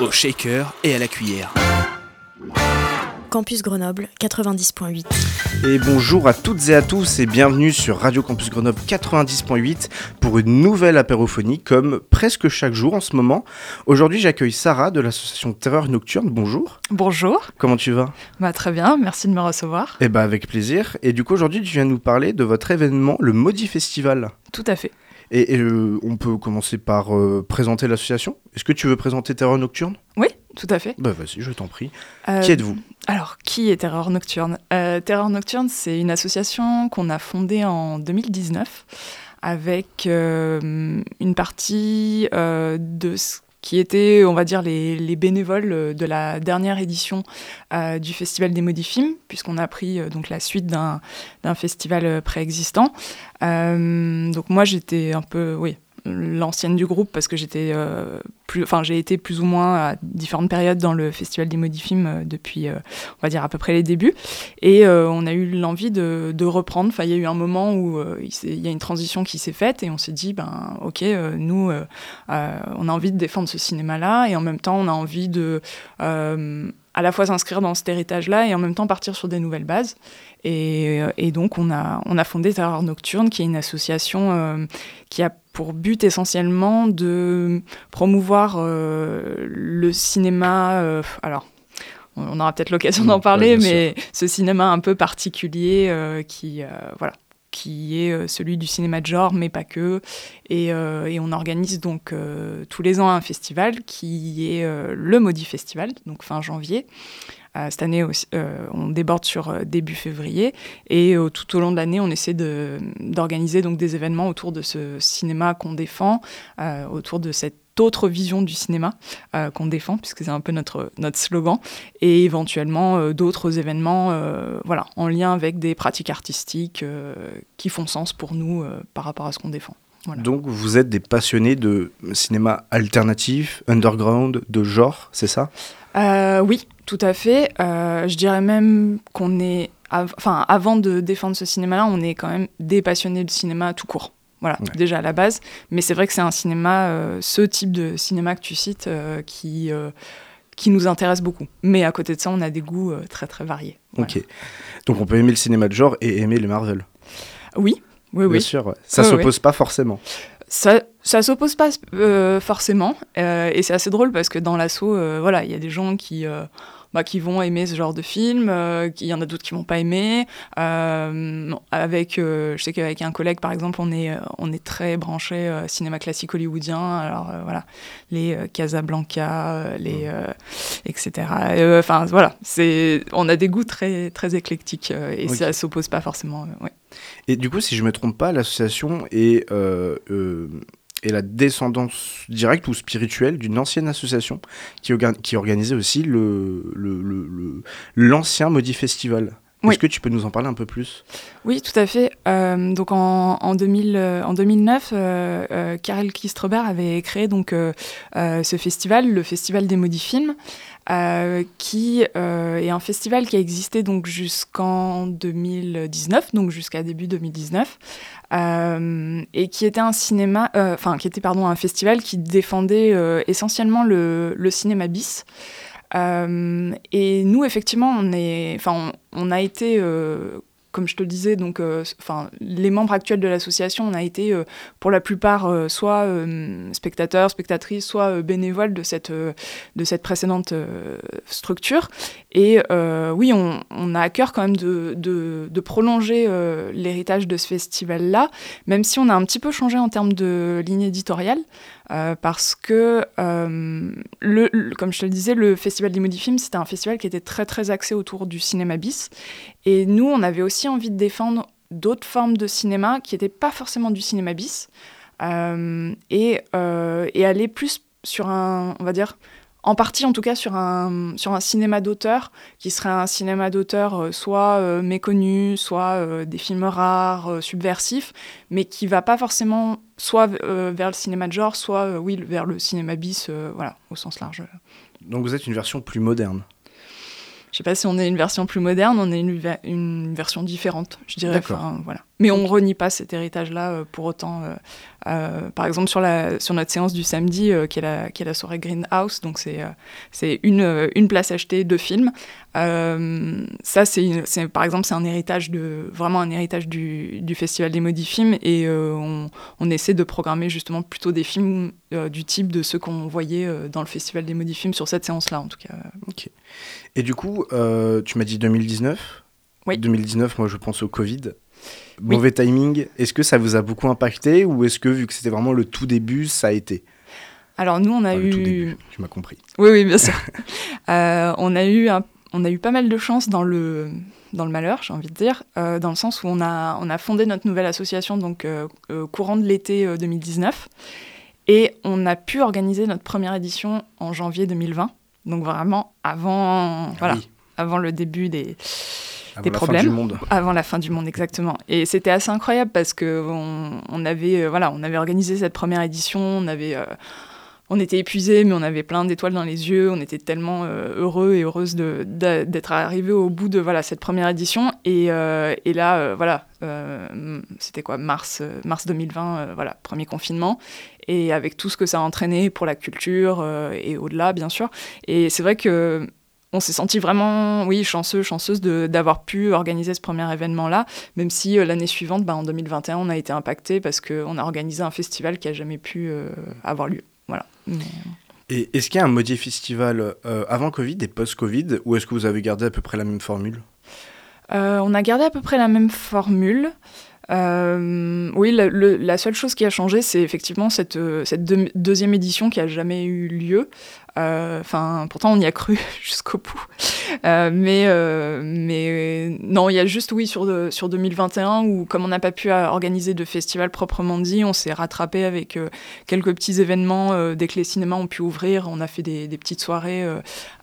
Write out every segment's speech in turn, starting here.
Au shaker et à la cuillère. Campus Grenoble 90.8. Et bonjour à toutes et à tous et bienvenue sur Radio Campus Grenoble 90.8 pour une nouvelle apérophonie comme presque chaque jour en ce moment. Aujourd'hui j'accueille Sarah de l'association Terreur Nocturne, bonjour. Bonjour, Comment tu vas? Bah, très bien, merci de me recevoir. Eh ben avec plaisir. Et du coup aujourd'hui tu viens nous parler de votre événement, le Maudit Festival. Tout à fait. Et, et, euh, on peut commencer par euh, présenter l'association. Est-ce que tu veux présenter Terreur Nocturne? Oui, tout à fait. Bah vas-y, je t'en prie. Euh, Qui êtes-vous? Alors, qui est Terreur Nocturne? Terreur Nocturne, c'est une association qu'on a fondée en 2019 avec euh, une partie euh, de ce qui était, on va dire, les, les bénévoles euh, de la dernière édition euh, du Festival des Maudits Films, puisqu'on a pris euh, donc la suite d'un festival préexistant. Donc moi, j'étais un peu, oui, l'ancienne du groupe parce que j'étais euh, plus enfin j'ai été plus ou moins à différentes périodes dans le festival des maudits films euh, depuis euh, on va dire à peu près les débuts. Et on a eu l'envie de, reprendre. Enfin il y a eu un moment où il, y a une transition qui s'est faite et on s'est dit ben ok nous on a envie de défendre ce cinéma là et en même temps on a envie de à la fois s'inscrire dans cet héritage là et en même temps partir sur des nouvelles bases. Et, donc on a on a fondé Terreur Nocturne qui est une association qui a pour but essentiellement de promouvoir euh, le cinéma. euh, alors, on aura peut-être l'occasion Mm, d'en ouais, parler, mais ce cinéma un peu particulier euh, qui, euh, voilà, qui est celui du cinéma de genre, mais pas que. Et, euh, et on organise donc tous les ans un festival qui est le Maudit Festival, donc fin janvier. Euh, cette année, aussi, euh, on déborde sur euh, début février et tout au long de l'année, on essaie de- d'organiser donc des événements autour de ce cinéma qu'on défend, autour de cette autre vision du cinéma euh, qu'on défend, puisque c'est un peu notre, notre slogan, et éventuellement euh, d'autres événements euh, voilà, en lien avec des pratiques artistiques qui font sens pour nous par rapport à ce qu'on défend. Voilà. Donc vous êtes des passionnés de cinéma alternatif, underground, de genre, c'est ça? Euh, oui, tout à fait. Euh, je dirais même qu'on est, av- enfin, avant de défendre ce cinéma-là, on est quand même des passionnés de cinéma tout court. Voilà, Ouais. déjà à la base. Mais c'est vrai que c'est un cinéma, euh, ce type de cinéma que tu cites, euh, qui, qui nous intéresse beaucoup. Mais à côté de ça, on a des goûts très très variés. Voilà. Ok. Donc on peut aimer le cinéma de genre et aimer les Marvel. Oui, oui, Bien oui. sûr, ouais. ça Ouais, s'oppose pas forcément. Ça, ça s'oppose pas euh, forcément, euh, et c'est assez drôle parce que dans l'assaut, euh, voilà, il y a des gens qui, bah, qui vont aimer ce genre de film, euh, il y en a d'autres qui vont pas aimer. Euh, avec, euh, je sais qu'avec un collègue, par exemple, on est, euh, on est très branché cinéma classique hollywoodien. Alors voilà, les Casablanca, les, euh, etc. Enfin voilà, c'est, on a des goûts très, très éclectiques et Ok. ça s'oppose pas forcément. ouais. Et du coup, si je me trompe pas, l'association est, est la descendance directe ou spirituelle d'une ancienne association qui, orga- qui organisait aussi le, le- l'ancien Maudit Festival. Oui. Est-ce que tu peux nous en parler un peu plus? Oui, tout à fait. Euh, donc en, en, 2000, euh, en 2009, euh, euh, Karel Kistrebert avait créé donc ce festival, le Festival des Maudits Films, qui est un festival qui a existé donc jusqu'en 2019, donc jusqu'à début 2019, euh, et qui était un cinéma, enfin qui était pardon un festival qui défendait essentiellement le, le cinéma bis. Euh, et nous, effectivement, on, est, enfin, on, a été, euh, comme je te le disais, donc, euh, enfin, les membres actuels de l'association, on a été euh, pour la plupart euh, soit spectateurs, spectatrices, soit bénévoles de cette, de cette précédente structure. Et oui, on, a à cœur quand même de, de, prolonger l'héritage de ce festival-là, même si on a un petit peu changé en termes de ligne éditoriale. Parce que, le, comme je te le disais, le Festival des Films, c'était un festival qui était très très axé autour du cinéma bis. Et nous, on avait aussi envie de défendre d'autres formes de cinéma qui n'étaient pas forcément du cinéma bis, euh, et, euh, et aller plus sur un, on va dire, en partie en tout cas sur un, sur un cinéma d'auteur, qui serait un cinéma d'auteur euh, soit méconnu, soit des films rares, subversifs, mais qui va pas forcément soit vers le cinéma de genre, soit oui, vers le cinéma bis, voilà, au sens large. Donc vous êtes une version plus moderne je sais pas si on est une version plus moderne, on est une, une version différente, je dirais. voilà. Mais on renie pas cet héritage-là pour autant. Euh, par exemple, sur, la, sur notre séance du samedi, euh, qui, est la, qui est la soirée Greenhouse, donc c'est euh, c'est une, une place achetée, deux films. ça, c'est par exemple, c'est un héritage de, vraiment un héritage du, du Festival des Maudits Films, et on, on, essaie de programmer justement plutôt des films du type de ceux qu'on voyait dans le Festival des Maudits Films sur cette séance-là, en tout cas. Et du coup, tu m'as dit 2019 oui. 2019, moi je pense au Covid. Mauvais timing. Est-ce que ça vous a beaucoup impacté ou est-ce que, vu que c'était vraiment le tout début, ça a été? Alors, nous, on a eu. Le tout début, tu m'as compris. Oui, oui, bien sûr. euh, on, a eu on a eu pas mal de chance dans le, dans le malheur, j'ai envie de dire, euh, dans le sens où on a, on a fondé notre nouvelle association donc, euh, euh, courant de l'été 2019 et on a pu organiser notre première édition en janvier 2020. Donc, vraiment avant, voilà, avant le début des avant des la problèmes fin du monde. avant la fin du monde exactement et c'était assez incroyable parce que on, on avait euh, voilà on avait organisé cette première édition on avait euh, on était épuisés, mais on avait plein d'étoiles dans les yeux. On était tellement euh, heureux et heureuses d'être arrivés au bout de voilà cette première édition. Et, et là, voilà, c'était quoi, mars, mars 2020, voilà, premier confinement. Et avec tout ce que ça a entraîné pour la culture et au-delà, bien sûr. Et c'est vrai que on s'est senti vraiment, oui, chanceux, chanceuse d'avoir pu organiser ce premier événement-là, même si euh, l'année suivante, bah, en 2021, on a été impacté parce qu'on a organisé un festival qui a jamais pu euh, avoir lieu. Voilà. Et est-ce qu'il y a un modier festival euh, avant Covid et post-Covid, ou est-ce que vous avez gardé à peu près la même formule? On a gardé à peu près la même formule. Oui, la, seule chose qui a changé, c'est effectivement cette, cette deuxième édition qui a jamais eu lieu. Euh, enfin, pourtant, on y a cru jusqu'au bout. Euh, mais, euh, non, il y a juste, oui, sur, sur 2021, où comme on n'a pas pu organiser de festival proprement dit, on s'est rattrapé avec quelques petits événements dès que les cinémas ont pu ouvrir. On a fait des, petites soirées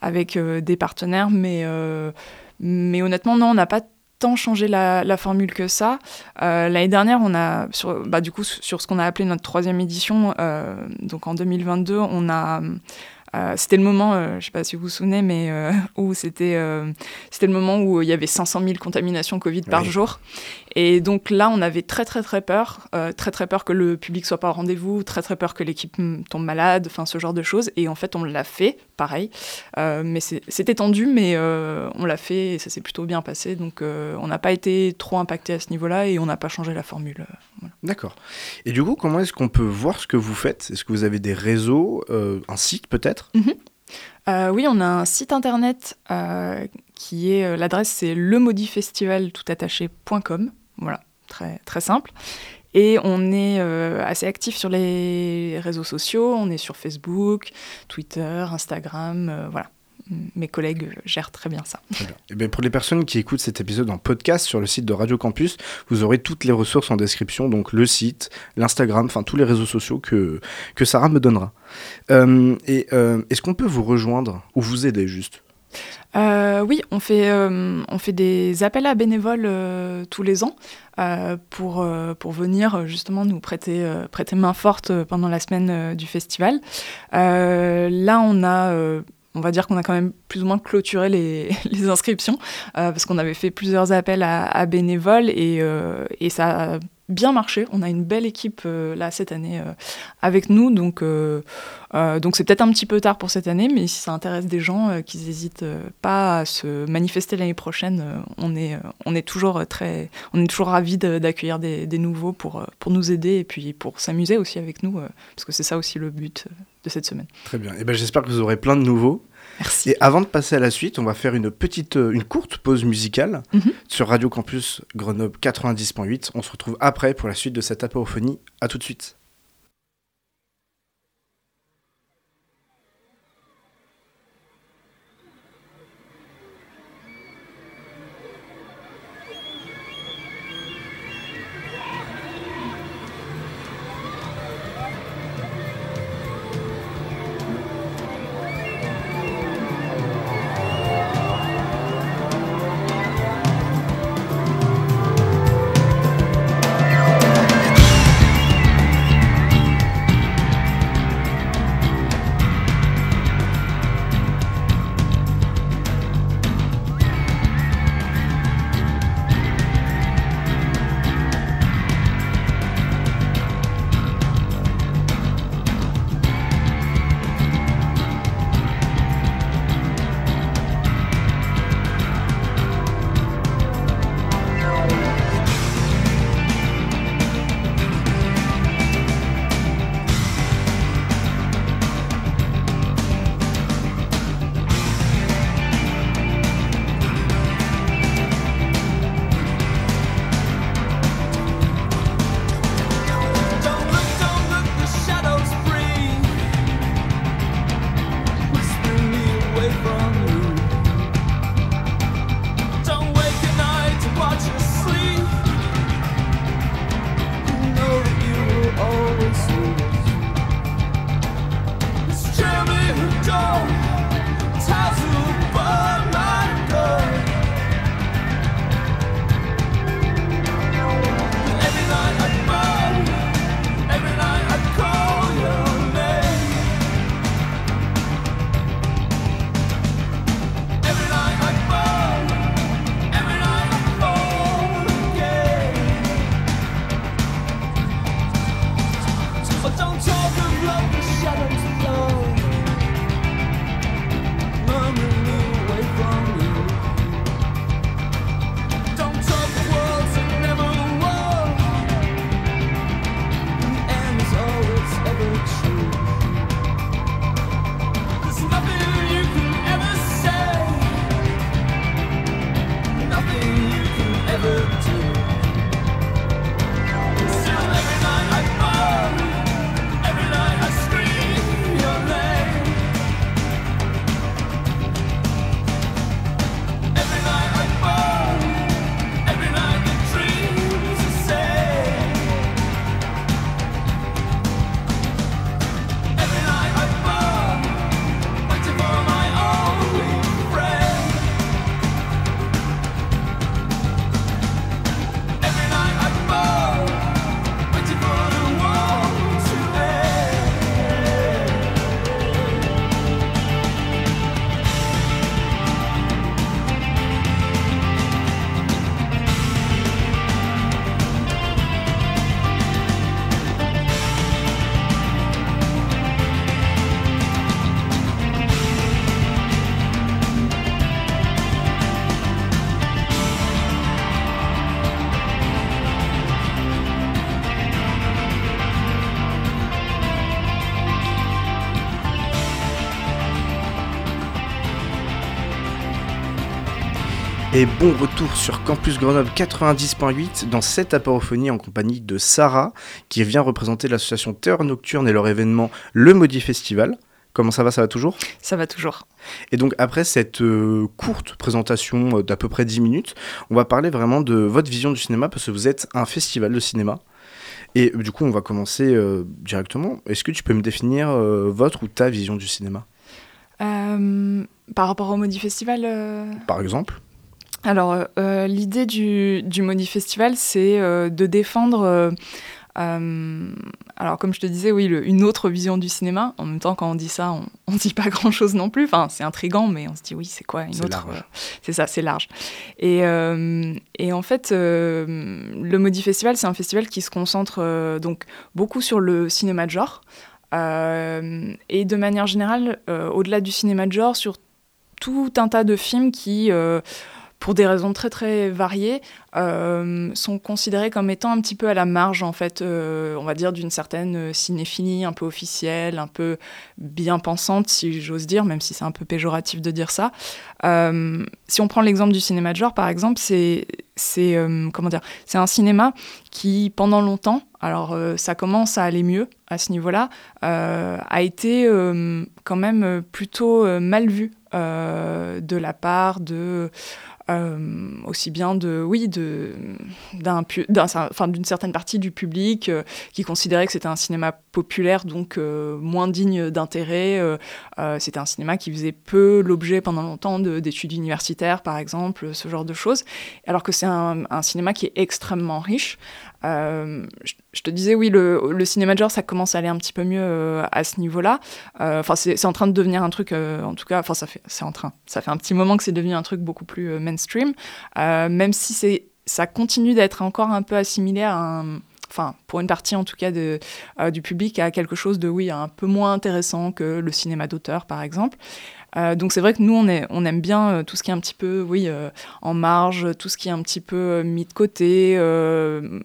avec des partenaires, mais honnêtement, non, on n'a pas tant changé la, la, formule que ça. L'année dernière, on a, sur, bah, du coup, sur ce qu'on a appelé notre troisième édition, donc en 2022, on a euh, c'était le moment, euh, je ne sais pas si vous vous souvenez, mais euh, où c'était c'était le moment où il y avait 500 000 contaminations Covid par jour. Et donc là, on avait très très très peur, très très peur que le public soit pas au rendez-vous, très très peur que l'équipe tombe malade, enfin ce genre de choses. Et en fait, on l'a fait, pareil. mais c'était tendu, mais on l'a fait et ça s'est plutôt bien passé. Donc on n'a pas été trop impacté à ce niveau-là et on n'a pas changé la formule. D'accord. Et du coup, comment est-ce qu'on peut voir ce que vous faites? Est-ce que vous avez des réseaux, un site peut-être? Mhm. Euh, oui, on a un site internet euh, qui est euh, l'adresse c'est lemodifestivaltoutattaché.com. Voilà, très très simple. Et on est assez actif sur les réseaux sociaux. On est sur Facebook, Twitter, Instagram, voilà mes collègues gèrent très bien ça. Et eh bien pour les personnes qui écoutent cet épisode en podcast sur le site de Radio Campus, vous aurez toutes les ressources en description, donc le site, l'Instagram, enfin tous les réseaux sociaux que, que Sarah me donnera. Euh, et euh, est-ce qu'on peut vous rejoindre ou vous aider juste? Euh, oui, on fait, on fait des appels à bénévoles tous les ans pour, pour venir justement nous prêter, prêter main forte pendant la semaine du festival. là, on a on va dire qu'on a quand même plus ou moins clôturé les, inscriptions euh, parce qu'on avait fait plusieurs appels à, bénévoles et, euh, et, ça a bien marché. On a une belle équipe euh, là cette année avec nous, donc donc c'est peut-être un petit peu tard pour cette année, mais si ça intéresse des gens qui n'hésitent pas à se manifester l'année prochaine, on est on est toujours très on est toujours ravis d'accueillir des, nouveaux pour pour nous aider et puis pour s'amuser aussi avec nous parce que c'est ça aussi le but de cette semaine. Très bien. Et ben j'espère que vous aurez plein de nouveaux. Merci. Et avant de passer à la suite, on va faire une petite, euh, une courte pause musicale mhm. sur Radio Campus Grenoble 90.8. On se retrouve après pour la suite de cette apophonie. À tout de suite. Et bon retour sur Campus Grenoble 90.8 dans cette apérophonie en compagnie de Sarah qui vient représenter l'association Terre Nocturne et leur événement Le Maudit Festival. Comment ça va? Ça va toujours? Ça va toujours. Et donc après cette euh, courte présentation euh, d'à peu près 10 minutes, on va parler vraiment de votre vision du cinéma parce que vous êtes un festival de cinéma. Et du coup, on va commencer euh, directement. Est-ce que tu peux me définir votre ou ta vision du cinéma? Par rapport au Maudit Festival Par exemple alors, euh, euh, l'idée du, du Moni Festival, c'est euh, de défendre, alors comme je te disais, oui, une autre vision du cinéma. En même temps, quand on dit ça, on ne dit pas grand-chose non plus. Enfin, c'est intrigant, mais on se dit, oui, c'est quoi une autre C'est ça, c'est large. Et, et, en fait, le Modi Festival, c'est un festival qui se concentre donc beaucoup sur le cinéma de genre. et de manière générale, au-delà du cinéma de genre, sur tout un tas de films qui pour des raisons très très variées, euh, sont considérés comme étant un petit peu à la marge, en fait, euh, on va dire, d'une certaine cinéphilie un peu officielle, un peu bien pensante, si j'ose dire, même si c'est un peu péjoratif de dire ça. Euh, si on prend l'exemple du cinéma de genre, par exemple, c'est c'est comment dire, c'est un cinéma qui pendant longtemps, alors ça commence à aller mieux à ce niveau-là, a été quand même plutôt mal vu de la part de euh, aussi bien de, oui, de, d'un, enfin, d'une certaine partie du public euh, qui considérait que c'était un cinéma populaire, donc euh, moins digne d'intérêt. c'était un cinéma qui faisait peu l'objet pendant longtemps d'études universitaires, par exemple, ce genre de choses. Alors que c'est un, un cinéma qui est extrêmement riche. Euh, je, te disais, oui, le, cinéma genre, ça commence à aller un petit peu mieux euh, à ce niveau-là. Euh, enfin, c'est en train de devenir un truc, en tout cas, enfin, ça fait, c'est en train. Ça fait un petit moment que c'est devenu un truc beaucoup plus mainstream, même si c'est, ça continue d'être encore un peu assimilé à enfin pour une partie en tout cas de, du public à quelque chose de oui un peu moins intéressant que le cinéma d'auteur par exemple euh, donc c'est vrai que nous, on, est, on aime bien euh, tout ce qui est un petit peu, oui, euh, en marge, tout ce qui est un petit peu mis de côté,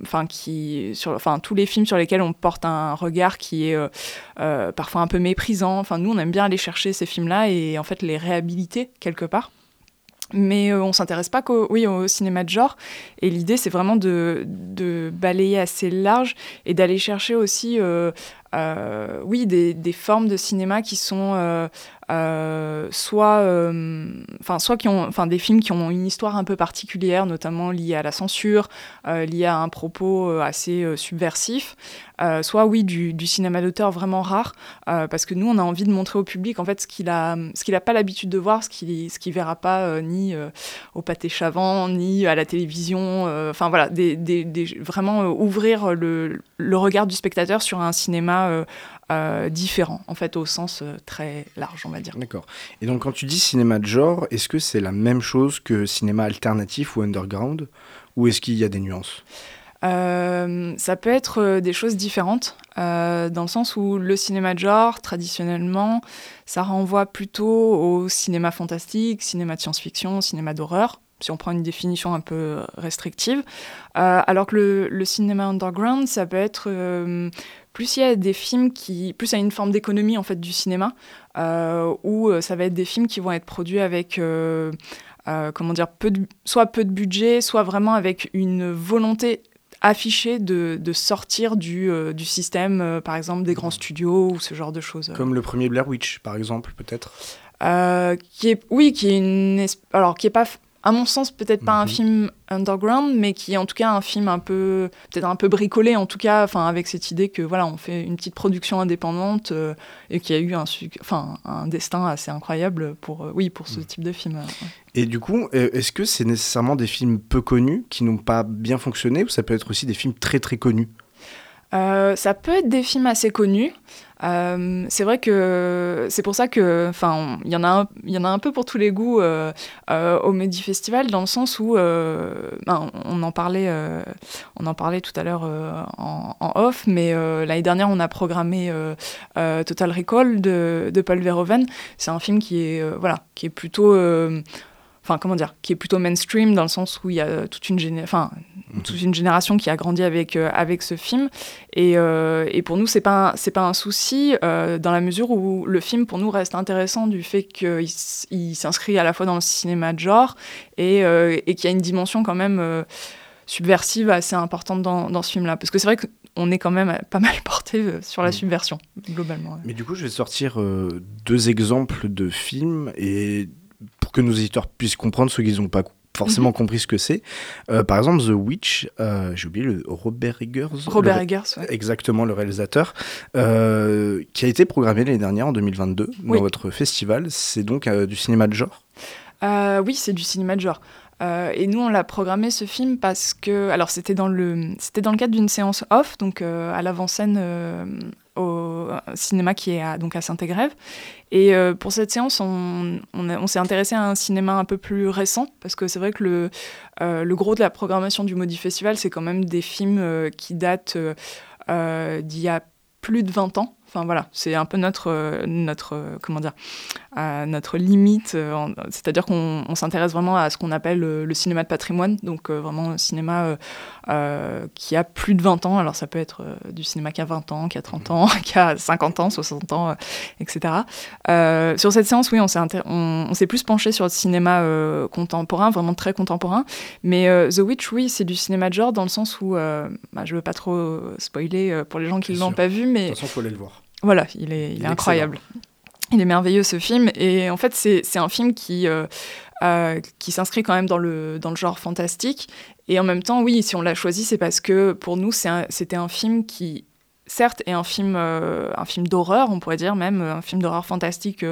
enfin qui, sur, enfin tous les films sur lesquels on porte un regard qui est parfois un peu méprisant. Enfin nous, on aime bien aller chercher ces films-là et en fait les réhabiliter quelque part mais on s'intéresse pas qu'au oui, au cinéma de genre. Et l'idée, c'est vraiment de, de, balayer assez large et d'aller chercher aussi, oui, des, des, formes de cinéma qui sont soit, euh, enfin, soit qui ont, enfin, des films qui ont une histoire un peu particulière, notamment liée à la censure, euh, liée à un propos assez subversif, soit oui du, cinéma d'auteur vraiment rare, parce que nous on a envie de montrer au public en fait ce qu'il a, ce qu'il a pas l'habitude de voir, ce qu'il, ce qu'il verra pas ni au pâté chavant, ni à la télévision, enfin voilà, des, des, vraiment ouvrir le, le regard du spectateur sur un cinéma euh, différent, en fait, au sens euh, très large, on va dire. D'accord. Et donc, quand tu dis cinéma de genre, est-ce que c'est la même chose que cinéma alternatif ou underground Ou est-ce qu'il y a des nuances? Euh, ça peut être des choses différentes, dans le sens où le cinéma de genre, traditionnellement, ça renvoie plutôt au cinéma fantastique, cinéma de science-fiction, cinéma d'horreur, si on prend une définition un peu restrictive, alors que le, le, cinéma underground, ça peut être plus il y a des films qui, plus il y a une forme d'économie en fait du cinéma, euh, où euh, ça va être des films qui vont être produits avec, euh, comment dire, peu de, soit peu de budget, soit vraiment avec une volonté affichée de, de sortir du, du système, par exemple des grands studios ou ce genre de choses. Comme le premier Blair Witch, par exemple, peut-être. qui est, oui, qui est une, alors qui est pas à mon sens, peut-être pas un mhm. film underground, mais qui est en tout cas un film un peu, peut-être un peu bricolé, en tout cas, enfin, avec cette idée que voilà, on fait une petite production indépendante euh, et qui a eu un, enfin, un destin assez incroyable pour, euh, oui, pour ce mhm. type de film. Et du coup, euh, est-ce que c'est nécessairement des films peu connus qui n'ont pas bien fonctionné, ou ça peut être aussi des films très très connus? Ça peut être des films assez connus. Euh, c'est vrai que c'est pour ça que, enfin, il y en a, un, il y en a un peu pour tous les goûts euh, euh, au Medi Festival, dans le sens où, ben, on en parlait, on en parlait tout à l'heure en, off, mais l'année dernière, on a programmé Total Recall de, de Paul Verhoeven. C'est un film qui est, voilà, qui est plutôt enfin comment dire, qui est plutôt mainstream dans le sens où il y a toute une, géné enfin, Mhm. toute une génération qui a grandi avec, euh, avec ce film. Et, euh, et pour nous, c'est pas, c'est pas un souci euh, dans la mesure où le film, pour nous, reste intéressant du fait qu'il il s'inscrit à la fois dans le cinéma de genre et, euh, et qu'il y a une dimension quand même euh, subversive assez importante dans, dans ce film-là. Parce que c'est vrai qu'on est quand même pas mal porté euh, sur la Mhm. subversion, globalement. ouais. Mais du coup, je vais sortir euh, deux exemples de films et pour que nos éditeurs puissent comprendre ceux qu'ils n'ont pas forcément Mhm. compris ce que c'est. Euh, par exemple, The Witch, euh, j'ai oublié le Robert Eggers. Robert le- Eggers, ouais. Exactement, le réalisateur, euh, qui a été programmé l'année dernière, en 2022, Oui. dans votre festival. C'est donc du cinéma de genre? Oui, c'est du cinéma de genre. Euh, et nous, on l'a programmé ce film parce que, alors c'était dans le, c'était dans le cadre d'une séance off, donc euh, à l'avant-scène euh, au cinéma qui est à, donc à Saint-Égrève. Et euh, pour cette séance, on, on, s'est intéressé à un cinéma un peu plus récent parce que c'est vrai que le, euh, le gros de la programmation du Maudit Festival, c'est quand même des films euh, qui datent d'il y a plus de 20 ans. Enfin voilà, c'est un peu notre, euh, notre euh, comment dire, à notre limite. euh, C'est-à-dire qu'on on s'intéresse vraiment à ce qu'on appelle euh, le cinéma de patrimoine, donc euh, vraiment un cinéma euh, euh, qui a plus de 20 ans. Alors ça peut être euh, du cinéma qui a 20 ans, qui a 30 ans, qui a 50 ans, 60 ans, euh, etc. Euh, sur cette séance, oui, on s'est on, on s'est plus penché sur le cinéma euh, contemporain, vraiment très contemporain. Mais euh, The Witch, oui, c'est du cinéma de genre dans le sens où, euh, bah, je veux pas trop euh, spoiler euh, pour les gens qui Bien l'ont pas vu, mais De toute façon, il faut aller le voir. Voilà, il est, il Il est est incroyable. Il est merveilleux ce film. Et en fait c'est un film qui, euh, euh, qui s'inscrit quand même dans le, dans le genre fantastique. Et en même temps oui si on l'a choisi c'est parce que pour nous un- c'était un, film qui certes est un film, euh, un film d'horreur on pourrait dire même un film d'horreur fantastique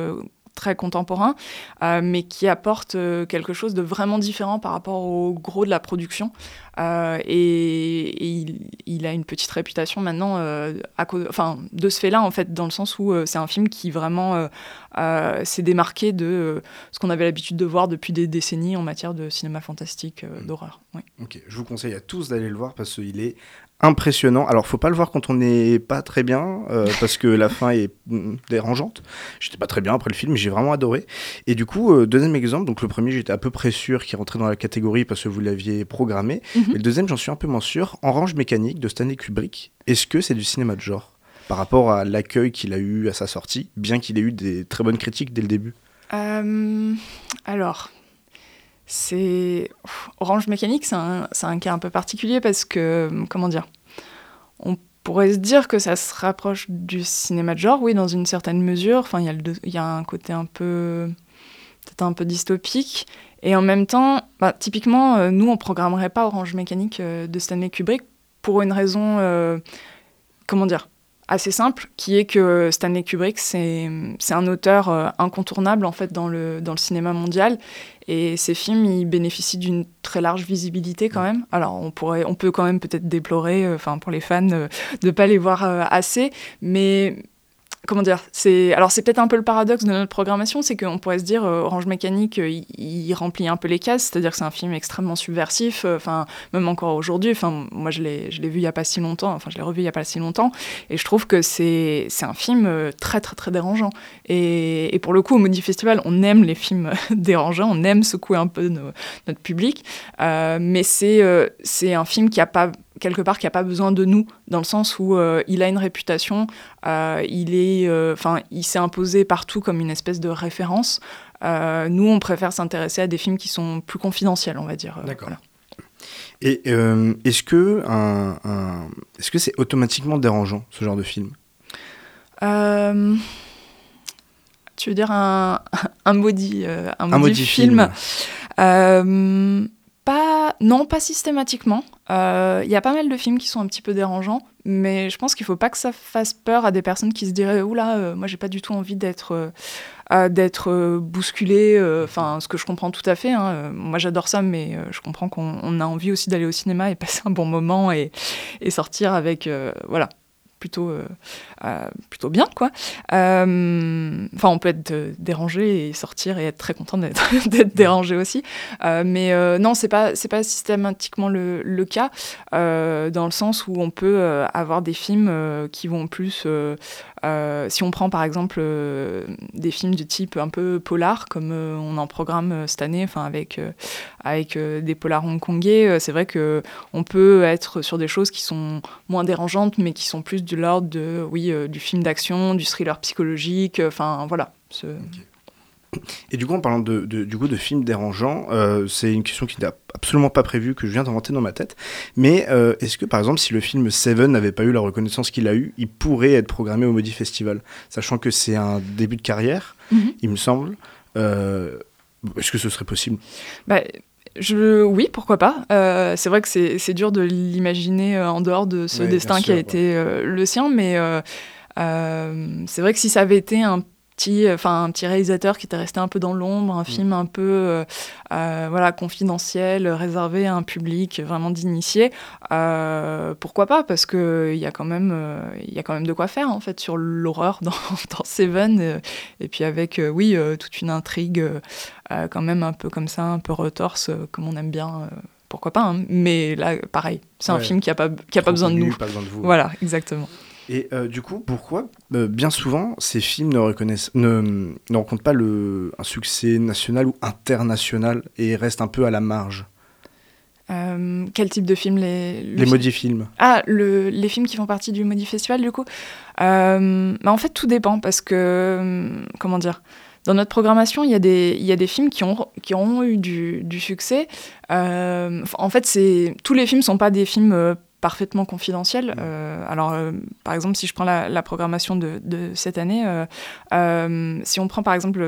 très contemporain euh, mais qui apporte euh, quelque chose de vraiment différent par rapport au gros de la production euh, et, et il, il a une petite réputation maintenant euh, à cause, enfin, de ce fait-là, en fait, dans le sens où c'est un film qui vraiment s'est démarqué de ce qu'on avait l'habitude de voir depuis des décennies en matière de cinéma fantastique, Mm. d'horreur. Oui. Ok, je vous conseille à tous d'aller le voir parce qu'il est impressionnant. Alors, faut pas le voir quand on n'est pas très bien, euh, parce que la fin est mm, dérangeante. J'étais pas très bien après le film, mais j'ai vraiment adoré. Et du coup, euh, deuxième exemple, donc le premier, j'étais à peu près sûr qu'il rentrait dans la catégorie parce que vous l'aviez programmé. Mais le deuxième, j'en suis un peu moins sûr. Orange Mécanique de Stanley Kubrick. Est-ce que c'est du cinéma de genre par rapport à l'accueil qu'il a eu à sa sortie, bien qu'il ait eu des très bonnes critiques dès le début? Euh, alors, c'est. Orange Mécanique, c'est un, cas un peu particulier parce que, comment dire On pourrait se dire que ça se rapproche du cinéma de genre, oui, dans une certaine mesure. Enfin, il y, a un côté un peu. peut-être un peu dystopique. Et en même temps, bah, typiquement, euh, nous, on programmerait pas Orange Mécanique euh, de Stanley Kubrick pour une raison. euh, comment dire assez simple, qui est que Stanley Kubrick, c'est un auteur incontournable en fait dans le cinéma mondial. Et ses films, ils bénéficient d'une très large visibilité quand même. Alors, on, pourrait, on peut quand même peut-être déplorer, euh, enfin pour les fans, euh, de ne pas les voir euh, assez. Mais comment dire c'est alors c'est peut-être un peu le paradoxe de notre programmation c'est qu'on pourrait se dire euh, Orange Mécanique euh, il, remplit un peu les cases c'est-à-dire que c'est un film extrêmement subversif euh, enfin même encore aujourd'hui enfin moi je l'ai je l'ai vu il y a pas si longtemps enfin je l'ai revu il y a pas si longtemps et je trouve que c'est c'est un film très très très dérangeant. Et, pour le coup au Maudit Festival on aime les films dérangeants on aime secouer un peu notre public mais c'est c'est un film qui a pas quelque part qui a pas besoin de nous dans le sens où euh, il a une réputation euh, il est, euh, enfin, il s'est imposé partout comme une espèce de référence. Nous, on préfère s'intéresser à des films qui sont plus confidentiels, on va dire. D'accord. voilà. Et est-ce que un, un- est-ce que c'est automatiquement dérangeant ce genre de film? Tu veux dire un, un maudit, un Un maudit maudit film, film. Euh, pas, non, pas systématiquement. Euh, Il y a pas mal de films qui sont un petit peu dérangeants, mais je pense qu'il faut pas que ça fasse peur à des personnes qui se diraient oula, euh, moi j'ai pas du tout envie d'être euh, euh, euh, bousculé. euh, Enfin, ce que je comprends tout à fait. hein. Euh, Moi j'adore ça, mais euh, je comprends qu'on on a envie aussi d'aller au cinéma et passer un bon moment et, et sortir avec euh, voilà plutôt euh, euh, plutôt bien quoi. Euh, enfin on peut être euh, dérangé et sortir et être très content d'être dérangé aussi. Euh, mais euh, non c'est pas c'est pas systématiquement le, le cas euh, dans le sens où on peut euh, avoir des films euh, qui vont plus euh, si on prend par exemple des films de type un peu polar, comme on en programme cette année, enfin avec, avec des polars hongkongais, c'est vrai que on peut être sur des choses qui sont moins dérangeantes, mais qui sont plus de l'ordre de, oui, du film d'action, du thriller psychologique, enfin voilà. Et du coup, en parlant de, du coup, de films dérangeants, euh, c'est une question qui n'est absolument pas prévue, que je viens d'inventer dans ma tête. Mais euh, est-ce que, par exemple, si le film Seven n'avait pas eu la reconnaissance qu'il a eu, il pourrait être programmé au Maudit Festival Sachant que c'est un début de carrière, mhm. il me semble. Euh, est-ce que ce serait possible? Bah, je, oui, pourquoi pas. c'est vrai que c'est dur de l'imaginer en dehors de ce destin qui a été le sien, mais c'est vrai que si ça avait été un enfin un petit réalisateur qui était resté un peu dans l'ombre, un mm. film un peu euh, euh, voilà confidentiel, réservé à un public vraiment d'initiés. Euh, pourquoi pas? Parce que il y a quand même il y a quand même de quoi faire en fait sur l'horreur dans, dans, Seven et puis avec oui toute une intrigue quand même un peu comme ça, un peu retorse comme on aime bien pourquoi pas. Hein? Mais là, pareil, c'est un film qui a pas, qui a pas besoin de nous. Pas besoin de vous. Voilà, exactement. Et euh, du coup, pourquoi euh, bien souvent ces films ne, reconnaissent, ne, ne rencontrent pas le, un succès national ou international et restent un peu à la marge? Euh, quel type de film Les, les Maudits Films. Ah, le, les films qui font partie du Maudit Festival, du coup bah, En fait, tout dépend parce que, comment dire dans notre programmation, il y a des, il y a des films qui ont, qui ont eu du, du succès. en fait, tous les films ne sont pas des films parfaitement confidentiel. Mm. Euh, alors, euh, par exemple, si je prends la, programmation de, cette année, euh, si on prend par exemple,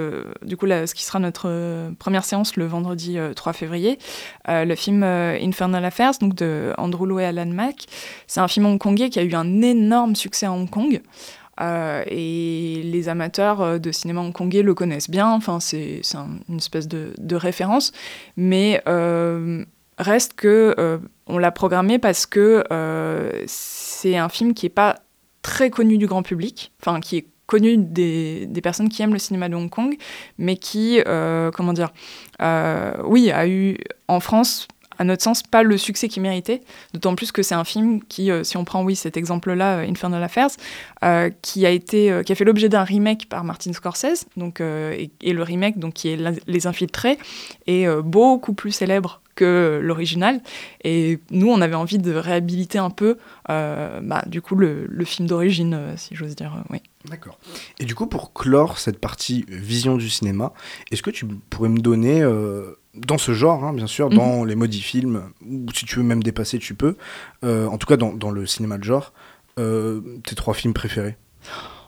du coup, ce qui sera notre première séance le vendredi 3 février, le film Infernal Affairs, donc de Andrew Lowe et Alan Mack, c'est un film hongkongais qui a eu un énorme succès à Hong Kong. et les amateurs de cinéma hongkongais le connaissent bien, enfin, c'est une espèce de, de référence, mais Reste que euh, on l'a programmé parce que euh, c'est un film qui n'est pas très connu du grand public, enfin qui est connu des, personnes qui aiment le cinéma de Hong Kong, mais qui, euh, comment dire, oui, a eu en France à notre sens, pas le succès qu'il méritait. D'autant plus que c'est un film qui, si on prend oui cet exemple-là, Infernal Affairs, qui a été, qui a fait l'objet d'un remake par Martin Scorsese, donc et, et, le remake donc qui est Les Infiltrés est beaucoup plus célèbre que l'original. Et nous, on avait envie de réhabiliter un peu, euh, bah, du coup, le, film d'origine, euh, si j'ose dire. Euh, oui. D'accord. Et du coup, pour clore cette partie vision du cinéma, est-ce que tu pourrais me donner, dans ce genre, hein, bien sûr, dans mhm. les maudits films, ou si tu veux même dépasser, tu peux, en tout cas dans, dans, le cinéma de genre, tes trois films préférés?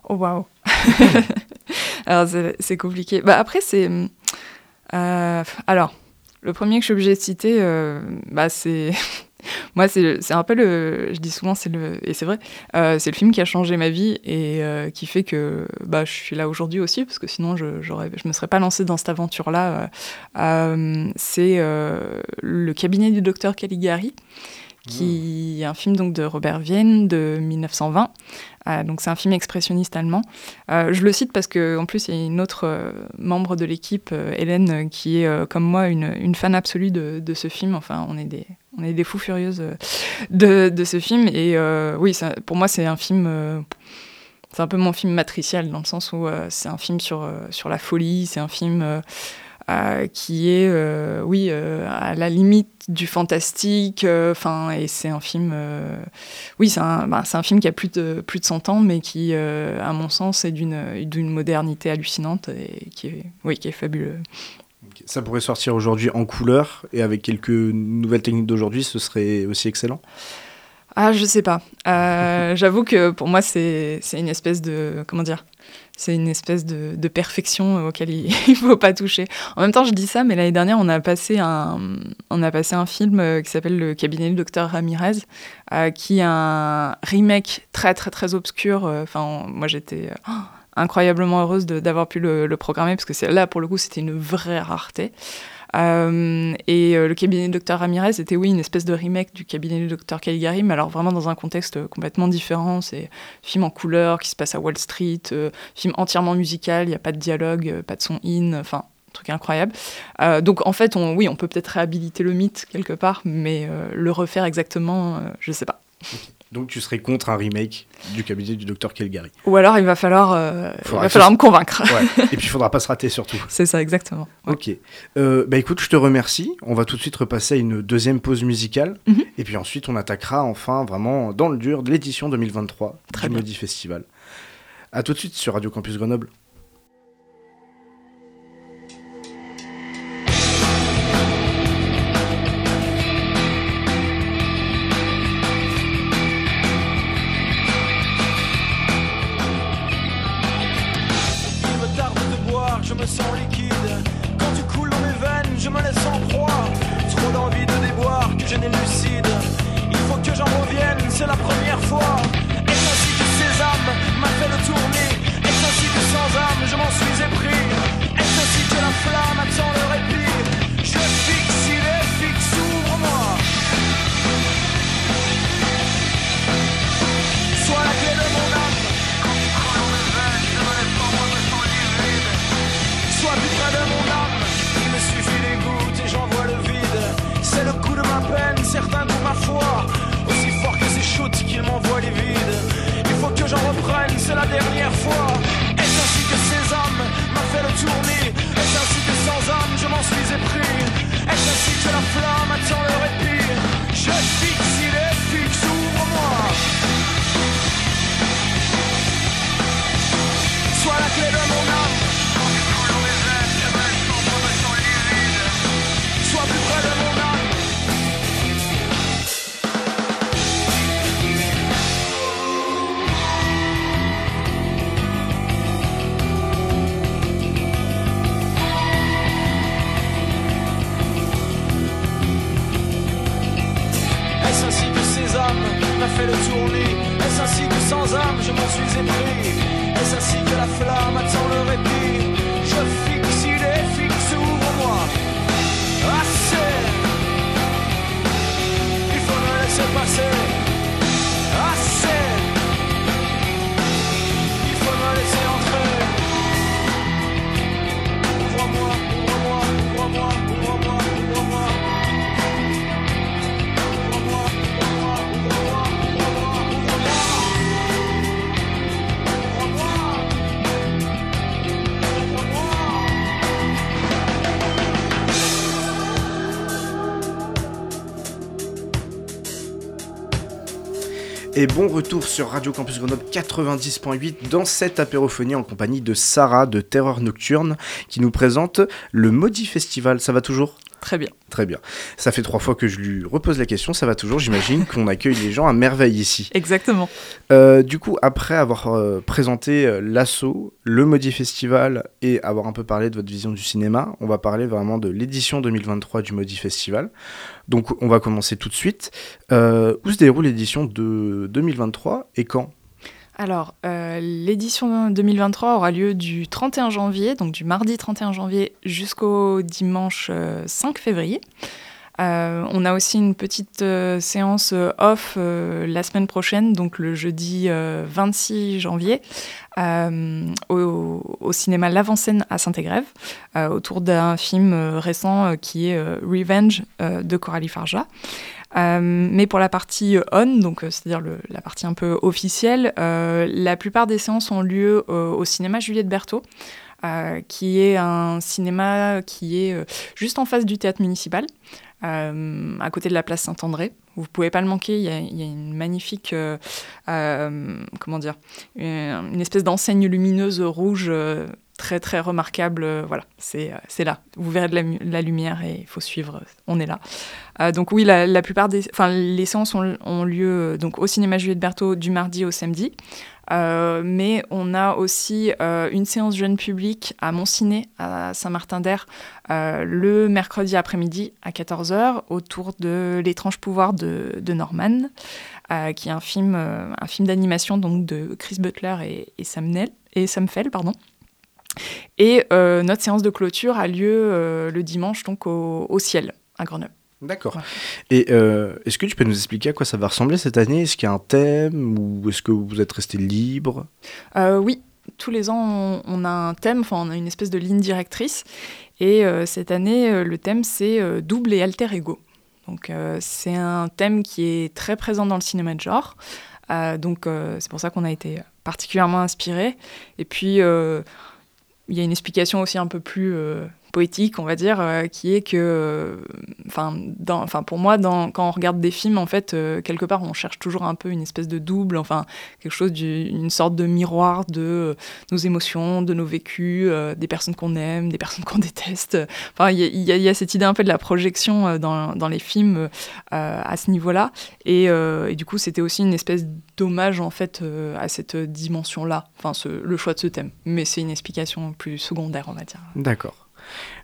Oh, waouh Alors, c'est compliqué. Bah, après, c'est... alors, le premier que je suis obligée de citer, euh, bah, c'est. Moi, c'est un peu le. Je dis souvent, c'est le. Et c'est vrai, euh, c'est le film qui a changé ma vie et euh, qui fait que bah, je suis là aujourd'hui aussi, parce que sinon, je ne me serais pas lancée dans cette aventure-là. c'est Le cabinet du docteur Caligari qui est un film donc de Robert Vienne de 1920. Euh, donc c'est un film expressionniste allemand. Euh, je le cite parce que en plus il y a une autre euh, membre de l'équipe, Hélène, qui est comme moi une, une fan absolue de, de, ce film. Enfin, on est des on est des fous furieuses de, de ce film. Et oui, ça, pour moi c'est un film. c'est un peu mon film matriciel dans le sens où c'est un film sur, sur la folie, c'est un film euh, qui est, euh, oui, euh, à la limite du fantastique. Enfin, et c'est un film, oui, c'est un, bah, un, film qui a plus de plus de 100 ans, mais qui, à mon sens, est d'une d'une modernité hallucinante et qui est, oui, qui est fabuleux. Ça pourrait sortir aujourd'hui en couleur et avec quelques nouvelles techniques d'aujourd'hui, ce serait aussi excellent? Ah, je sais pas. J'avoue que pour moi, c'est une espèce de. Comment dire c'est une espèce de, perfection auquel il ne faut pas toucher. En même temps, je dis ça, mais l'année dernière, on a passé un, on a passé un film euh, qui s'appelle Le cabinet du docteur Ramirez, euh, qui est un remake très, très, très obscur. Euh, enfin, moi, j'étais incroyablement heureuse d'avoir pu le, programmer, parce que là, pour le coup, c'était une vraie rareté. Euh, et euh, le cabinet du Dr Ramirez était, oui, une espèce de remake du cabinet du Dr Caligari, mais alors vraiment dans un contexte complètement différent. C'est film en couleur qui se passe à Wall Street, euh, film entièrement musical, il n'y a pas de dialogue, pas de son in, enfin, truc incroyable. donc en fait, oui, on peut peut-être réhabiliter le mythe quelque part, mais le refaire exactement, je ne sais pas. Donc tu serais contre un remake du cabinet du docteur Kelgary. Ou alors il va falloir, euh, il va falloir me convaincre. Ouais. Et puis il faudra pas se rater surtout. C'est ça, exactement. Ouais. Ok. Euh, bah écoute, je te remercie. On va tout de suite repasser à une deuxième pause musicale. Mhm. Et puis ensuite, on attaquera enfin vraiment dans le dur de l'édition 2023 Très du. Maudit Festival. À tout de suite sur Radio Campus Grenoble. Mes veines, Et bon retour sur Radio Campus Grenoble 90.8 dans cette apérophonie en compagnie de Sarah de Terreur Nocturne qui nous présente le Maudit Festival. Ça va toujours? Très bien. Très bien. Ça fait trois fois que je lui repose la question, ça va toujours. J'imagine qu'on accueille les gens à merveille ici. Exactement. Euh, du coup, après avoir euh, présenté euh, l'assaut, le Maudit Festival et avoir un peu parlé de votre vision du cinéma, on va parler vraiment de l'édition 2023 du Maudit Festival. Donc, on va commencer tout de suite. Euh, où se déroule l'édition de 2023 et quand? Alors, euh, l'édition 2023 aura lieu du 31 janvier, donc du mardi 31 janvier jusqu'au dimanche euh, 5 février. Euh, on a aussi une petite euh, séance euh, off euh, la semaine prochaine, donc le jeudi euh, 26 janvier, euh, au, cinéma L'Avant-Scène à Saint-Égrève, euh, autour d'un film euh, récent euh, qui est euh, Revenge euh, de Coralie Farja. Euh, mais pour la partie euh, on, donc euh, c'est-à-dire la partie un peu officielle, la plupart des séances ont lieu au cinéma Juliette Berthaud, euh, qui est un cinéma qui est juste en face du théâtre municipal, à côté de la place Saint-André. Vous pouvez pas le manquer, il y a, une magnifique, comment dire, une, espèce d'enseigne lumineuse rouge très très remarquable. euh, voilà, c'est euh, là. Vous verrez de la, lumière et il faut suivre. On est là. Euh, donc oui, la, plupart des, enfin les séances ont, lieu euh, donc au cinéma Juliette Berthaud du mardi au samedi. Mais on a aussi une séance jeune public à Montciné, à Saint-Martin-d'Air, le mercredi après-midi à 14h, autour de L'étrange pouvoir de, Norman, qui est un film, film d'animation de Chris Butler et, Sam, Nell, et Fell. Pardon. Et euh, notre séance de clôture a lieu euh, le dimanche donc au, au ciel à Grenoble. D'accord. Ouais. Et euh, est-ce que tu peux nous expliquer à quoi ça va ressembler cette année? Est-ce qu'il y a un thème ou est-ce que vous êtes resté libre? Euh, oui, tous les ans, on, a un thème, enfin, on a une espèce de ligne directrice. Et euh, cette année, le thème, c'est double et alter ego. Donc c'est un thème qui est très présent dans le cinéma de genre. donc c'est pour ça qu'on a été particulièrement inspiré. Et puis il y a une explication aussi un peu plus poétique, on va dire, euh, qui est que, euh, enfin, pour moi, quand on regarde des films, en fait, euh, quelque part, on cherche toujours un peu une espèce de double, enfin, quelque chose d'une sorte de miroir de nos émotions, de nos vécus, des personnes qu'on aime, des personnes qu'on déteste. Enfin, il y, a cette idée un peu de la projection dans, les films à ce niveau-là, et, du coup, c'était aussi une espèce d'hommage en fait à cette dimension-là, enfin, le choix de ce thème. Mais c'est une explication plus secondaire, on va dire. D'accord.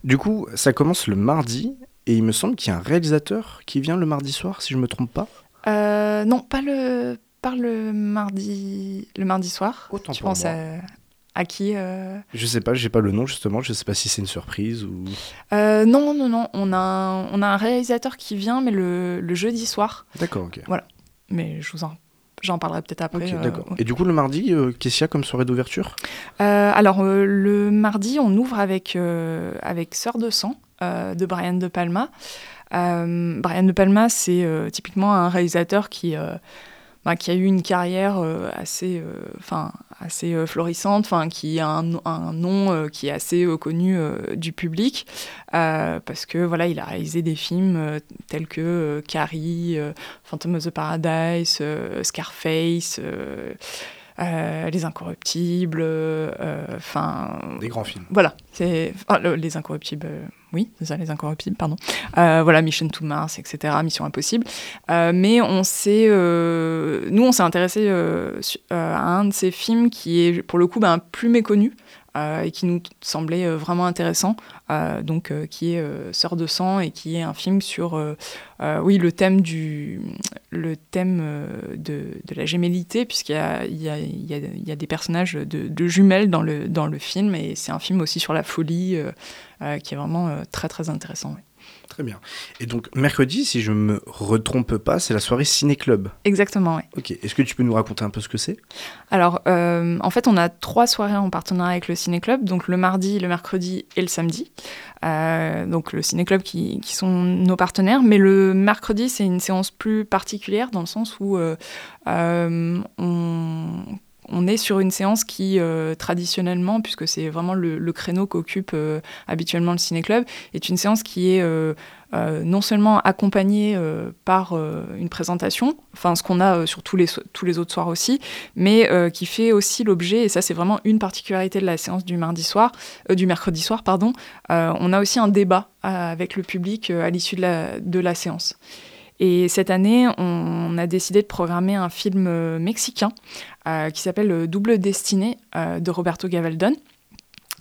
Du coup, ça commence le mardi, et il me semble qu'il y a un réalisateur qui vient le mardi soir, si je ne me trompe pas. Euh, non, pas le, pas le mardi, le mardi soir. Autant tu penses à, à, qui euh... Je sais pas, j'ai pas le nom justement. Je sais pas si c'est une surprise ou. Euh, non, non, non. On a, un, on a un réalisateur qui vient, mais le, le jeudi soir. D'accord, ok. Voilà. Mais je vous en J'en parlerai peut-être après. Euh, Et du coup, le mardi, euh, qu'est-ce qu'il y a comme soirée d'ouverture? Euh, Alors, le mardi, on ouvre avec, avec Sœur de sang de Brian De Palma. Brian De Palma, c'est typiquement un réalisateur qui bah, qui a eu une carrière assez, enfin, assez euh, florissante, enfin, qui a un, nom qui est assez connu du public, parce que voilà, il a réalisé des films tels que Carrie, Phantom of the Paradise, Scarface. Les Incorruptibles, enfin. des grands films. Voilà, c'est les Incorruptibles oui, c'est ça, les incorruptibles, pardon. Euh, voilà, Mission to Mars, etc., Mission Impossible. Euh, mais on s'est, euh, nous, on s'est intéressé à un de ces films qui est, pour le coup, ben, plus méconnu. Et qui nous semblait vraiment intéressant, donc qui est Sœur de sang et qui est un film sur, oui, le thème du, le thème de, de la gémellité, puisqu'il y a, il y, a, il y, a, des personnages de, jumelles dans le, dans le film, et c'est un film aussi sur la folie. Euh, qui est vraiment euh, très très intéressant. Très bien. Et donc mercredi, si je me retrompe pas, c'est la soirée Ciné Club. Exactement, oui. Ok. Est-ce que tu peux nous raconter un peu ce que c'est? Alors, euh, en fait, on a trois soirées en partenariat avec le Ciné Club, donc le mardi, le mercredi et le samedi. donc le Ciné Club qui, qui, sont nos partenaires, mais le mercredi, c'est une séance plus particulière dans le sens où on on est sur une séance qui, euh, traditionnellement, puisque c'est vraiment le, créneau qu'occupe euh, habituellement le ciné-club, est une séance qui est euh, non seulement accompagnée par une présentation, enfin ce qu'on a sur tous les, autres soirs aussi, mais qui fait aussi l'objet, et ça c'est vraiment une particularité de la séance du mardi soir, du mercredi soir, pardon, on a aussi un débat avec le public à l'issue de la séance. Et cette année, on a décidé de programmer un film euh, mexicain euh, qui s'appelle euh, Double Destinée de Roberto Gavaldon.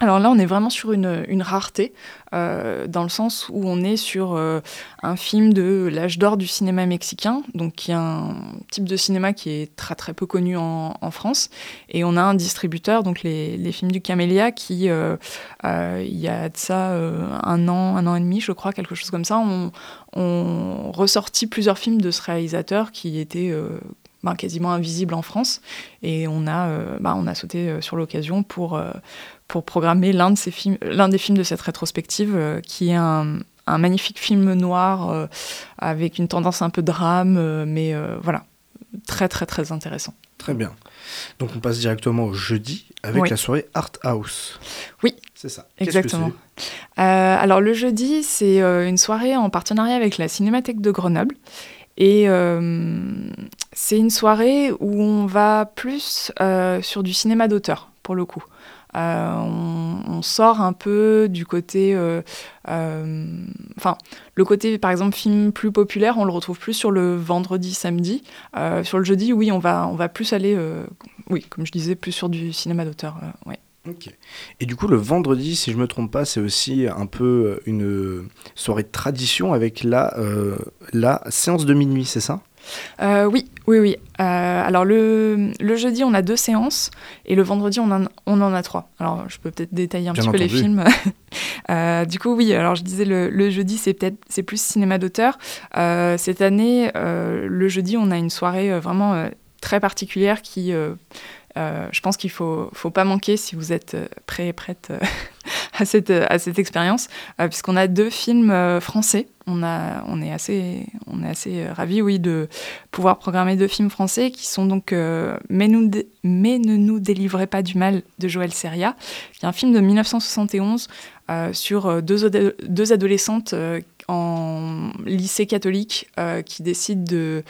Alors là, on est vraiment sur une, rareté, euh, dans le sens où on est sur euh, un film de l'âge d'or du cinéma mexicain, donc qui est un type de cinéma qui est très très peu connu en, France. Et on a un distributeur, donc les, films du Camélia, qui, euh, il y a de ça un an, un an et demi, je crois, quelque chose comme ça, ont on ressorti plusieurs films de ce réalisateur qui était ben, quasiment invisible en France. Et on a, ben, on a sauté sur l'occasion pour, pour programmer l'un de ces films, l'un des films de cette rétrospective, euh, qui est un, un, magnifique film noir euh, avec une tendance un peu drame, euh, mais voilà, très très très intéressant. Très bien. Donc on passe directement au jeudi avec la soirée Art House. Oui. C'est ça. Exactement. alors le jeudi, c'est une soirée en partenariat avec la Cinémathèque de Grenoble. Et c'est une soirée où on va plus sur du cinéma d'auteur, pour le coup. Euh, on, sort un peu du côté, euh, euh, enfin, le côté par exemple film plus populaire, on le retrouve plus sur le vendredi, samedi. sur le jeudi, oui, on va, on va plus aller, oui, comme je disais, plus sur du cinéma d'auteur. ouais. Ok. Et du coup, le vendredi, si je me trompe pas, c'est aussi un peu une soirée de tradition avec la, la séance de minuit, c'est ça? Euh, oui, oui, oui. Euh, alors le, le, jeudi, on a deux séances et le vendredi, on en, on en a trois. Alors je peux peut-être détailler un petit peu les films. euh, du coup, oui. Alors je disais le, le jeudi, c'est peut-être c'est plus cinéma d'auteur. Cette année, le jeudi, on a une soirée vraiment très particulière qui je pense qu'il faut, faut pas manquer si vous êtes prêt et prête à cette, à cette expérience, puisqu'on a deux films français. On, a, on est assez, on est assez ravis, oui, de pouvoir programmer deux films français qui sont donc Mais, nous Mais ne nous délivrez pas du mal de Joël Seria, qui est un film de 1971 sur deux, deux adolescentes en lycée catholique qui décident de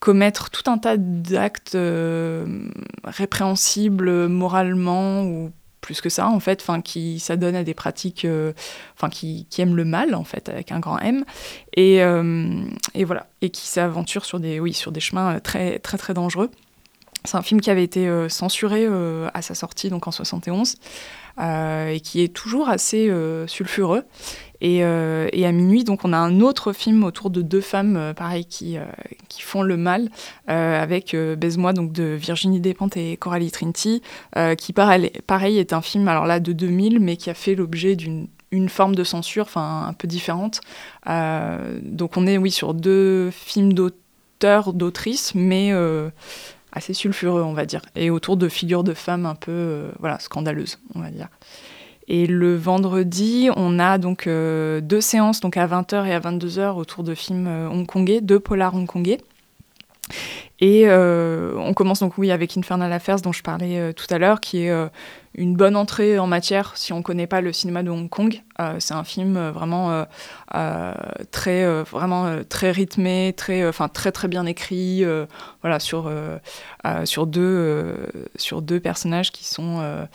commettre tout un tas d'actes euh, répréhensibles moralement ou plus que ça en fait, enfin qui s'adonnent à des pratiques, euh, enfin qui, aiment le mal en fait avec un grand M et, euh, et voilà et qui s'aventurent sur des oui sur des chemins très très très dangereux. C'est un film qui avait été censuré à sa sortie donc en 71 et qui est toujours assez sulfureux. Euh, et, à minuit, donc on a un autre film autour de deux femmes, euh, pareil, qui, euh, qui font le mal, avec Baise-moi, donc de Virginie Despentes et Coralie Trinity, qui pareil, est un film, alors là de 2000, mais qui a fait l'objet d'une une forme de censure, enfin un peu différente. donc on est, oui, sur deux films d'auteurs, d'autrices, mais assez sulfureux, on va dire, et autour de figures de femmes un peu, voilà, scandaleuses, on va dire. Et le vendredi, on a donc euh, deux séances, donc à 20h et à 22h, autour de films euh, hongkongais, deux polars hongkongais. Et euh, on commence donc oui avec Infernal Affairs dont je parlais tout à l'heure, qui est une bonne entrée en matière si on ne connaît pas le cinéma de Hong Kong. Euh, c'est un film euh, vraiment euh, très vraiment très rythmé, très enfin très très bien écrit. voilà sur sur deux sur deux personnages qui sont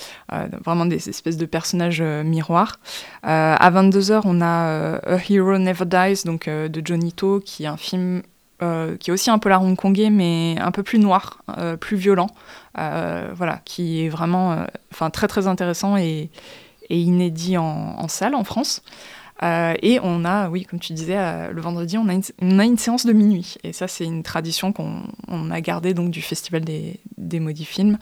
vraiment des espèces de personnages miroirs. à 22 h on a A Hero Never Dies donc de Johnny To qui est un film euh, qui est aussi un peu la hongkongais, mais un peu plus noir, euh, plus violent, euh, voilà, qui est vraiment très très intéressant et, inédit en, salle en France. et on a, oui, comme tu disais, le vendredi, on a, une, séance de minuit. Et ça, c'est une tradition qu'on a gardée donc, du Festival des, des Maudits Films.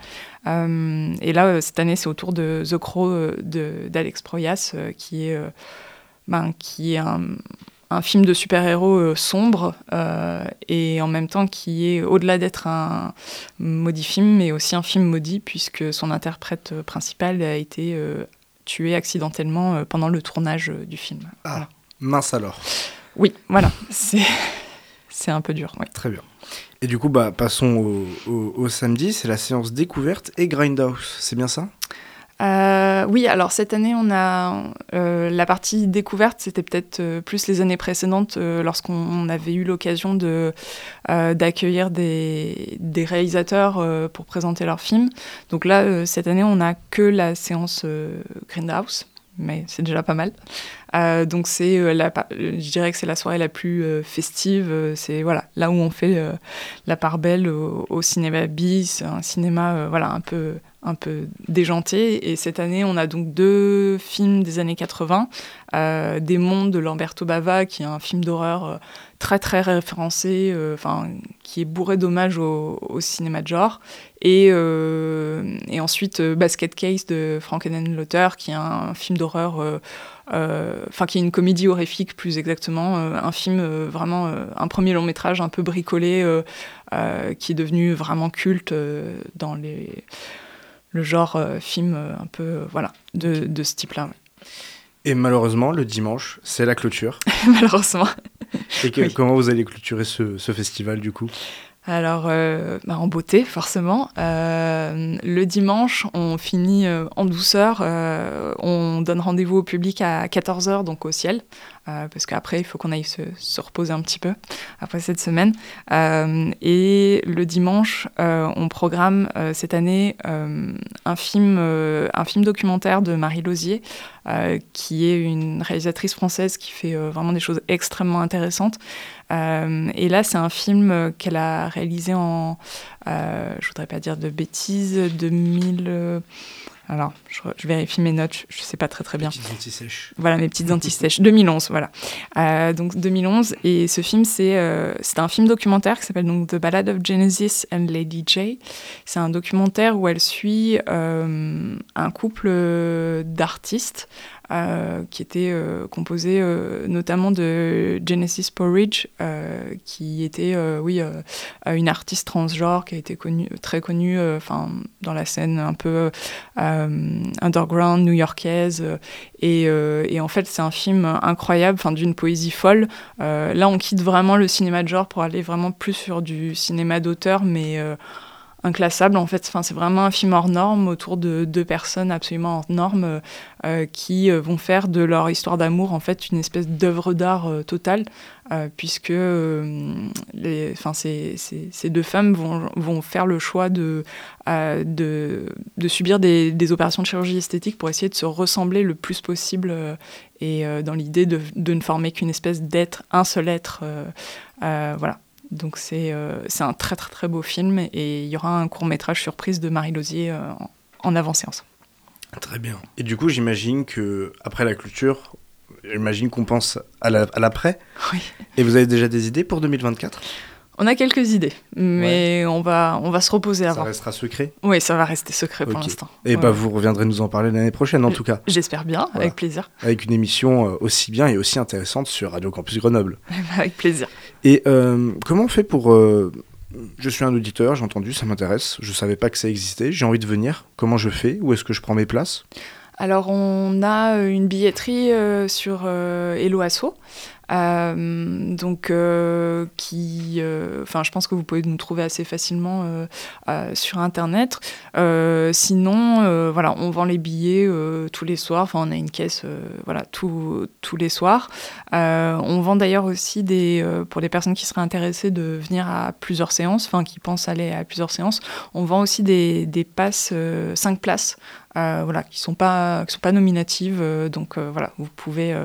et là, cette année, c'est autour de The Crow d'Alex Proyas, qui est, ben, qui est un, un film de super-héros euh, sombre euh, et en même temps qui est au-delà d'être un maudit film, mais aussi un film maudit puisque son interprète principal a été euh, tué accidentellement pendant le tournage du film. Ah, mince alors. Oui, voilà, c'est c'est un peu dur. Très bien. Et du coup, bah, passons au, au samedi, c'est la séance découverte et Grindhouse, c'est bien ça? Euh, oui, alors cette année, on a euh, la partie découverte, c'était peut-être euh, plus les années précédentes lorsqu'on avait eu l'occasion d'accueillir des, réalisateurs pour présenter leurs films. Donc là, cette année, on n'a que la séance Grindhouse, mais c'est déjà pas mal. donc c'est je dirais que c'est la soirée la plus festive. c'est voilà là où on fait la part belle au, au cinéma bis, un cinéma voilà un peu un peu déjanté. Et cette année, on a donc deux films des années 80. Euh, des mondes de Lamberto Bava, qui est un film d'horreur euh, très très référencé, euh, qui est bourré d'hommages au, cinéma de genre. Et, et ensuite Basket Case de Frank Lauter, qui est un film d'horreur enfin qui est une comédie horrifique plus exactement, un film vraiment un premier long métrage un peu bricolé qui est devenu vraiment culte dans les le genre euh, film euh, un peu euh, voilà de, de ce type-là. Et malheureusement, le dimanche, c'est la clôture. malheureusement. Et comment vous allez clôturer ce, ce festival du coup? Alors, bah, en beauté, forcément. le dimanche, on finit en douceur. on donne rendez-vous au public à 14h, donc au ciel. Euh, parce qu'après, il faut qu'on aille se, reposer un petit peu après cette semaine. Euh, et le dimanche, euh, on programme cette année un, film, un film documentaire de Marie Lausier, qui est une réalisatrice française qui fait vraiment des choses extrêmement intéressantes. et là, c'est un film qu'elle a réalisé en, je voudrais pas dire de bêtises, 2000. Alors, je, vérifie mes notes, je ne sais pas très très bien. Mes petites anti-sèches. Voilà, mes petites anti-sèches. 2011, voilà. Euh, donc 2011, et ce film, c'est euh, un film documentaire qui s'appelle donc The Ballad of Genesis and Lady J. C'est un documentaire où elle suit euh, un couple d'artistes qui était composé notamment de Genesis Porridge, qui était, oui, une artiste transgenre qui a été connue, très connue enfin dans la scène un peu underground new-yorkaise. Et, et, en fait, c'est un film incroyable, d'une poésie folle. là, on quitte vraiment le cinéma de genre pour aller vraiment plus sur du cinéma d'auteur, mais inclassable en fait. Enfin, c'est vraiment un film hors norme autour de deux personnes absolument hors normes euh, qui euh, vont faire de leur histoire d'amour en fait une espèce d'œuvre d'art euh, totale puisque enfin, ces, ces, deux femmes vont, vont, faire le choix de, de, de, subir des, des, opérations de chirurgie esthétique pour essayer de se ressembler le plus possible et dans l'idée de, de, ne former qu'une espèce d'être, un seul être. voilà. Donc euh, c'est un très très très beau film et il y aura un court métrage surprise de Marie Lozier euh, en avant-séance. Très bien. Et du coup j'imagine que après la clôture, j'imagine qu'on pense à l'après. oui. Et vous avez déjà des idées pour 2024 on a quelques idées, mais on, va, on va se reposer avant. Ça restera secret Oui, ça va rester secret pour l'instant. Et bah, vous reviendrez nous en parler l'année prochaine, en tout cas. J'espère bien, avec plaisir. Avec une émission euh, aussi bien et aussi intéressante sur Radio Campus Grenoble. avec plaisir. Et euh, comment on fait pour... Euh, je suis un auditeur, j'ai entendu, ça m'intéresse. Je savais pas que ça existait, j'ai envie de venir. Comment je fais Où est-ce que je prends mes places? Alors on a une billetterie sur Hello Asso euh, donc, euh, qui, euh, enfin, je pense que vous pouvez nous trouver assez facilement sur Internet. sinon, voilà, on vend les billets tous les soirs. Enfin, on a une caisse, voilà, tous les soirs. on vend d'ailleurs aussi des, pour les personnes qui seraient intéressées de venir à plusieurs séances, enfin, qui pensent aller à plusieurs séances, on vend aussi des, des passes, 5 places, voilà, qui sont sont pas nominatives. donc, voilà, vous pouvez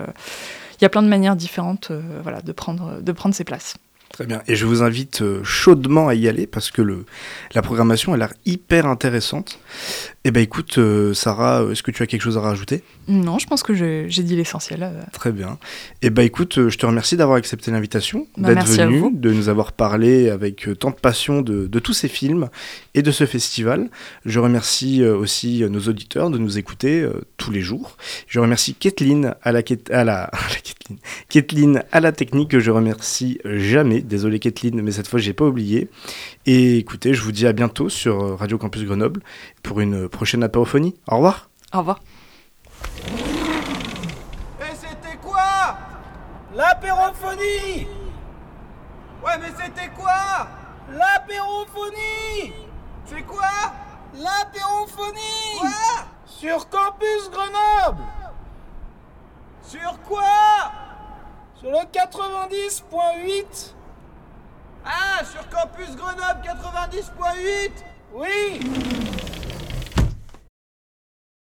il y a plein de manières différentes euh, voilà, de, prendre, de prendre ses places. Très bien. Et je vous invite euh, chaudement à y aller parce que le, la programmation a l'air hyper intéressante. Eh bien écoute, euh, Sarah, est-ce que tu as quelque chose à rajouter? Non, je pense que j'ai dit l'essentiel. Euh. Très bien. Eh bien écoute, je te remercie d'avoir accepté l'invitation, bah, d'être venu, de nous avoir parlé avec tant de passion de, de, tous ces films et de ce festival. Je remercie aussi nos auditeurs de nous écouter tous les jours. Je remercie Kathleen à la, à la, Kathleen à la technique que je remercie jamais. Désolé Kathleen, mais cette fois j'ai pas oublié. Et écoutez, je vous dis à bientôt sur Radio Campus Grenoble pour une prochaine apérophonie. Au revoir. Au revoir. Et c'était quoi? L'apérophonie! Ouais, mais c'était quoi? L'apérophonie! C'est quoi? L'apérophonie! Quoi? Sur Campus Grenoble! Sur quoi? Sur le 90.8 Ah, sur Campus Grenoble 90.8 Oui